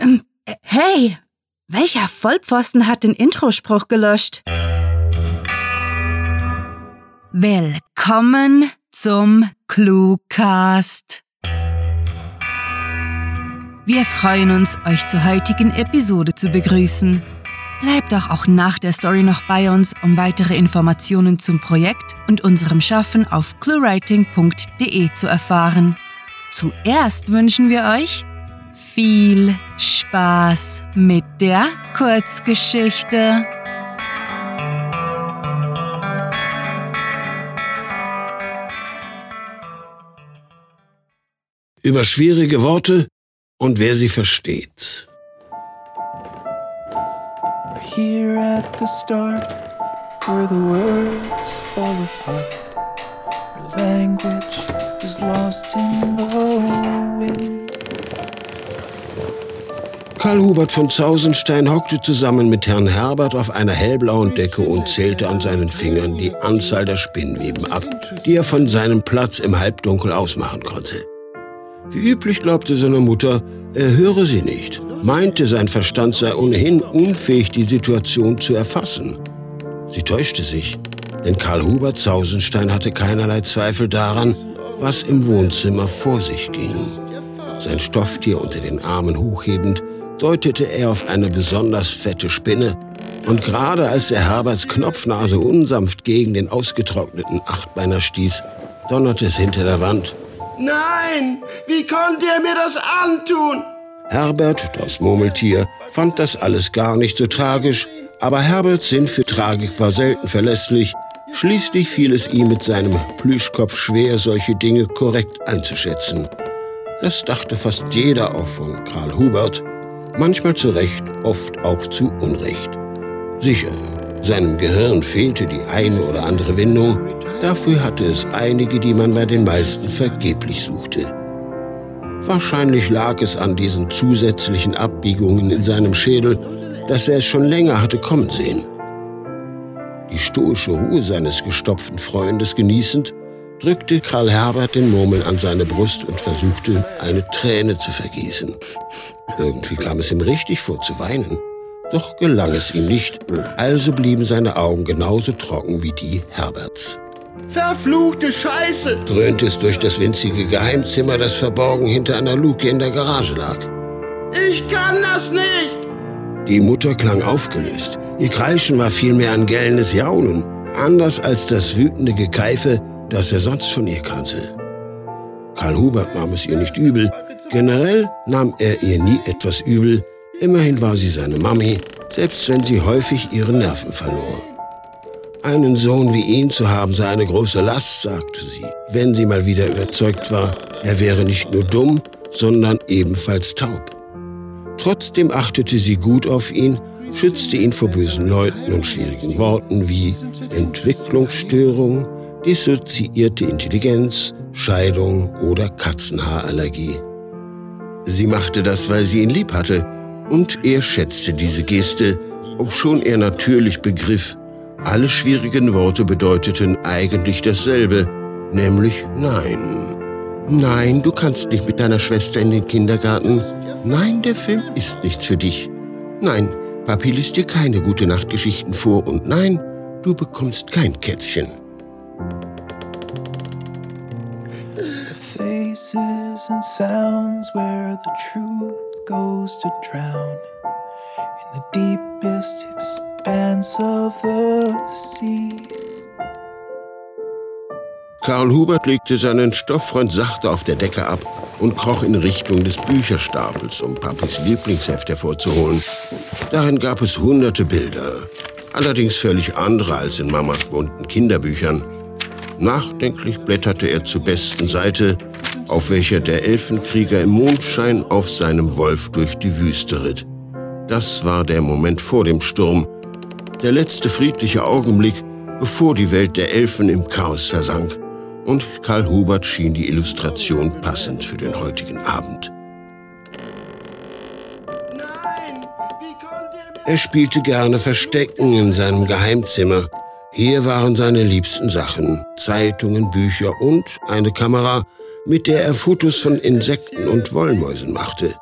Ähm, hey, welcher Vollpfosten hat den Introspruch gelöscht? Willkommen zum Cluecast. Wir freuen uns, euch zur heutigen Episode zu begrüßen. Bleibt doch auch nach der Story noch bei uns, um weitere Informationen zum Projekt und unserem Schaffen auf cluewriting.de zu erfahren. Zuerst wünschen wir euch viel Spaß mit der Kurzgeschichte. Über schwierige Worte und wer sie versteht. Here at the start, where the words fall apart, where language is lost in the wind. Karl Hubert von Zausenstein hockte zusammen mit Herrn Herbert auf einer hellblauen Decke und zählte an seinen Fingern die Anzahl der Spinnweben ab, die er von seinem Platz im Halbdunkel ausmachen konnte. Wie üblich glaubte seine Mutter, er höre sie nicht, meinte, sein Verstand sei ohnehin unfähig, die Situation zu erfassen. Sie täuschte sich, denn Karl Hubert Zausenstein hatte keinerlei Zweifel daran, was im Wohnzimmer vor sich ging. Sein Stofftier unter den Armen hochhebend, deutete er auf eine besonders fette Spinne, und gerade als er Herberts Knopfnase unsanft gegen den ausgetrockneten Achtbeiner stieß, donnerte es hinter der Wand. Nein, wie konnte er mir das antun? Herbert, das Murmeltier, fand das alles gar nicht so tragisch, aber Herberts Sinn für Tragik war selten verlässlich. Schließlich fiel es ihm mit seinem Plüschkopf schwer, solche Dinge korrekt einzuschätzen. Das dachte fast jeder auch von Karl Hubert manchmal zu Recht, oft auch zu Unrecht. Sicher, seinem Gehirn fehlte die eine oder andere Windung, dafür hatte es einige, die man bei den meisten vergeblich suchte. Wahrscheinlich lag es an diesen zusätzlichen Abbiegungen in seinem Schädel, dass er es schon länger hatte kommen sehen. Die stoische Ruhe seines gestopften Freundes genießend, drückte Karl Herbert den Murmel an seine Brust und versuchte, eine Träne zu vergießen. Irgendwie kam es ihm richtig vor zu weinen. Doch gelang es ihm nicht, also blieben seine Augen genauso trocken wie die Herberts. Verfluchte Scheiße! dröhnte es durch das winzige Geheimzimmer, das verborgen hinter einer Luke in der Garage lag. Ich kann das nicht! Die Mutter klang aufgelöst. Ihr Kreischen war vielmehr ein gellendes Jaulen, anders als das wütende Gekeife, das er sonst von ihr kannte. Karl Hubert nahm es ihr nicht übel, Generell nahm er ihr nie etwas übel, immerhin war sie seine Mami, selbst wenn sie häufig ihre Nerven verlor. Einen Sohn wie ihn zu haben sei eine große Last, sagte sie, wenn sie mal wieder überzeugt war, er wäre nicht nur dumm, sondern ebenfalls taub. Trotzdem achtete sie gut auf ihn, schützte ihn vor bösen Leuten und schwierigen Worten wie Entwicklungsstörung, dissoziierte Intelligenz, Scheidung oder Katzenhaarallergie. Sie machte das, weil sie ihn lieb hatte, und er schätzte diese Geste, obschon er natürlich begriff, alle schwierigen Worte bedeuteten eigentlich dasselbe, nämlich Nein. Nein, du kannst nicht mit deiner Schwester in den Kindergarten. Nein, der Film ist nichts für dich. Nein, Papi liest dir keine gute Nachtgeschichten vor und nein, du bekommst kein Kätzchen. Faces and sounds where the truth goes to drown in the deepest expanse of the sea. Karl Hubert legte seinen Stofffreund sachte auf der Decke ab und kroch in Richtung des Bücherstapels, um Papis Lieblingsheft hervorzuholen. Darin gab es hunderte Bilder, allerdings völlig andere als in Mamas bunten Kinderbüchern. Nachdenklich blätterte er zur besten Seite auf welcher der Elfenkrieger im Mondschein auf seinem Wolf durch die Wüste ritt. Das war der Moment vor dem Sturm, der letzte friedliche Augenblick, bevor die Welt der Elfen im Chaos versank. Und Karl Hubert schien die Illustration passend für den heutigen Abend. Er spielte gerne Verstecken in seinem Geheimzimmer. Hier waren seine liebsten Sachen, Zeitungen, Bücher und eine Kamera, mit der er Fotos von Insekten und Wollmäusen machte.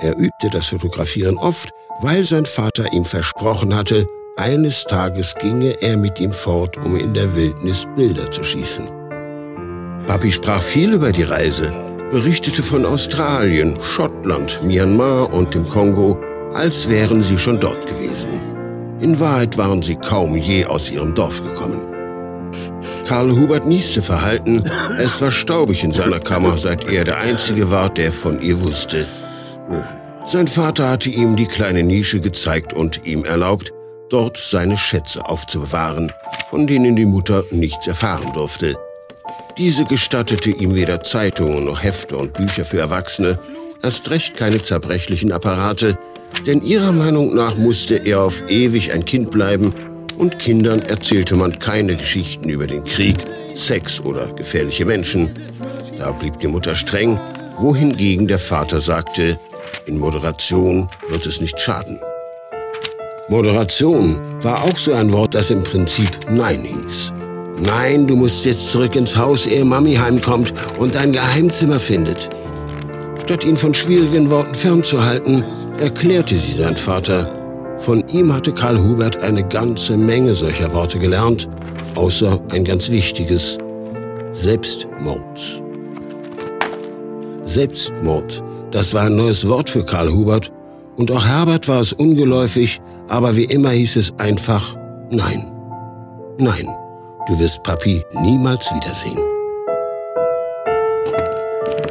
Er übte das Fotografieren oft, weil sein Vater ihm versprochen hatte, eines Tages ginge er mit ihm fort, um in der Wildnis Bilder zu schießen. Papi sprach viel über die Reise, berichtete von Australien, Schottland, Myanmar und dem Kongo, als wären sie schon dort gewesen. In Wahrheit waren sie kaum je aus ihrem Dorf gekommen. Karl Hubert nieste verhalten. Es war staubig in seiner Kammer, seit er der Einzige war, der von ihr wusste. Sein Vater hatte ihm die kleine Nische gezeigt und ihm erlaubt, dort seine Schätze aufzubewahren, von denen die Mutter nichts erfahren durfte. Diese gestattete ihm weder Zeitungen noch Hefte und Bücher für Erwachsene, erst recht keine zerbrechlichen Apparate, denn ihrer Meinung nach musste er auf ewig ein Kind bleiben und Kindern erzählte man keine Geschichten über den Krieg, Sex oder gefährliche Menschen. Da blieb die Mutter streng, wohingegen der Vater sagte, in Moderation wird es nicht schaden. Moderation war auch so ein Wort, das im Prinzip Nein hieß. Nein, du musst jetzt zurück ins Haus, ehe Mami heimkommt und dein Geheimzimmer findet. Statt ihn von schwierigen Worten fernzuhalten, erklärte sie sein Vater, von ihm hatte Karl Hubert eine ganze Menge solcher Worte gelernt, außer ein ganz wichtiges Selbstmord. Selbstmord, das war ein neues Wort für Karl Hubert, und auch Herbert war es ungeläufig, aber wie immer hieß es einfach Nein. Nein, du wirst Papi niemals wiedersehen.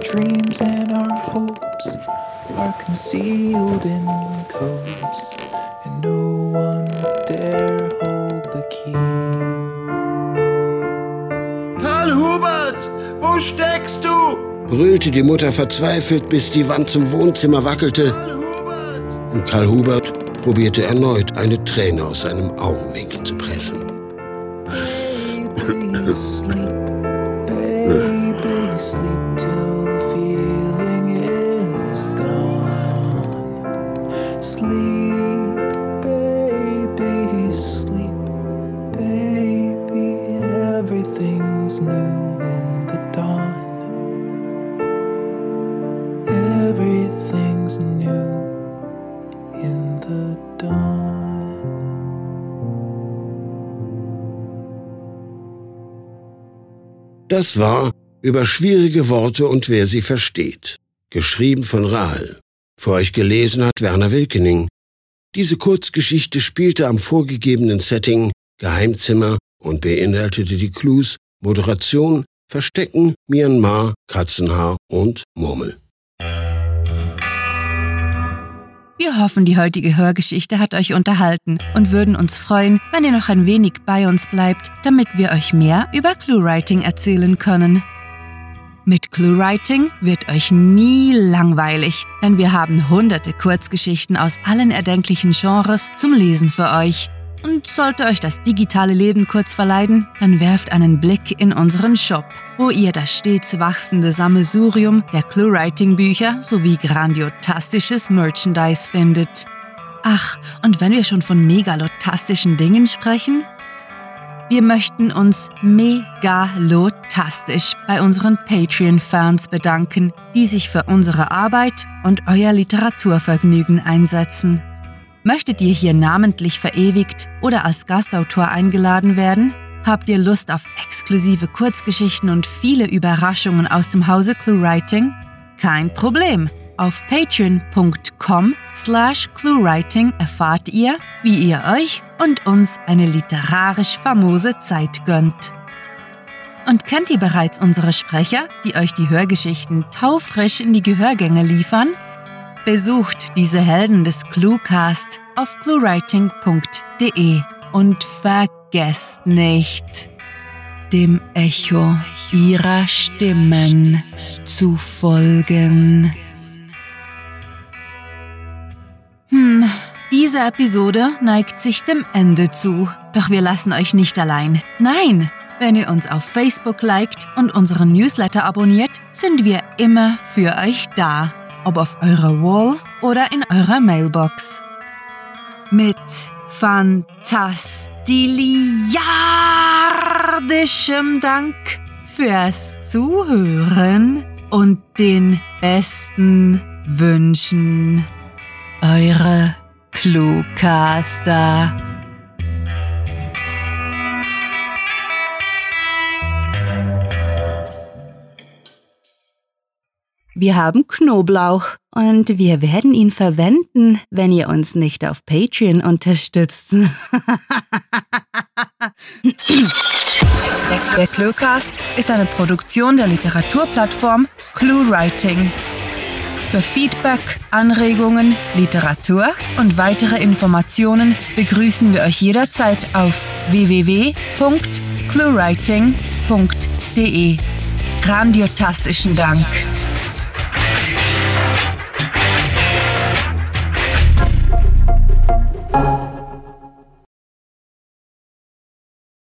Dreams and our hopes are concealed in codes. Dare hold the key. Karl Hubert, wo steckst du? brüllte die Mutter verzweifelt, bis die Wand zum Wohnzimmer wackelte. Und Karl Hubert probierte erneut, eine Träne aus seinem Augenwinkel zu pressen. Das war über schwierige Worte und wer sie versteht. Geschrieben von Rahl. Für euch gelesen hat Werner Wilkening. Diese Kurzgeschichte spielte am vorgegebenen Setting Geheimzimmer und beinhaltete die Clues Moderation, Verstecken, Myanmar, Katzenhaar und Murmel. Wir hoffen, die heutige Hörgeschichte hat euch unterhalten und würden uns freuen, wenn ihr noch ein wenig bei uns bleibt, damit wir euch mehr über ClueWriting erzählen können. Mit ClueWriting wird euch nie langweilig, denn wir haben hunderte Kurzgeschichten aus allen erdenklichen Genres zum Lesen für euch. Und sollte euch das digitale Leben kurz verleiden, dann werft einen Blick in unseren Shop, wo ihr das stets wachsende Sammelsurium der ClueWriting-Bücher sowie grandiotastisches Merchandise findet. Ach, und wenn wir schon von megalotastischen Dingen sprechen, wir möchten uns megalotastisch bei unseren Patreon-Fans bedanken, die sich für unsere Arbeit und euer Literaturvergnügen einsetzen. Möchtet ihr hier namentlich verewigt oder als Gastautor eingeladen werden? Habt ihr Lust auf exklusive Kurzgeschichten und viele Überraschungen aus dem Hause ClueWriting? Kein Problem. Auf patreon.com slash cluewriting erfahrt ihr, wie ihr euch und uns eine literarisch famose Zeit gönnt. Und kennt ihr bereits unsere Sprecher, die euch die Hörgeschichten taufrisch in die Gehörgänge liefern? Besucht diese Helden des Cluecast auf cluewriting.de und vergesst nicht, dem Echo ihrer Stimmen zu folgen. Hm, diese Episode neigt sich dem Ende zu, doch wir lassen euch nicht allein. Nein, wenn ihr uns auf Facebook liked und unseren Newsletter abonniert, sind wir immer für euch da ob auf eurer Wall oder in eurer Mailbox. Mit fantastiliardischem Dank fürs Zuhören und den besten wünschen eure Cluecaster. Wir haben Knoblauch und wir werden ihn verwenden, wenn ihr uns nicht auf Patreon unterstützt. der, Cluecast ist eine Produktion der Literaturplattform ClueWriting. Für Feedback, Anregungen, Literatur und weitere Informationen begrüßen wir euch jederzeit auf www.cluewriting.de. Grandiotastischen Dank.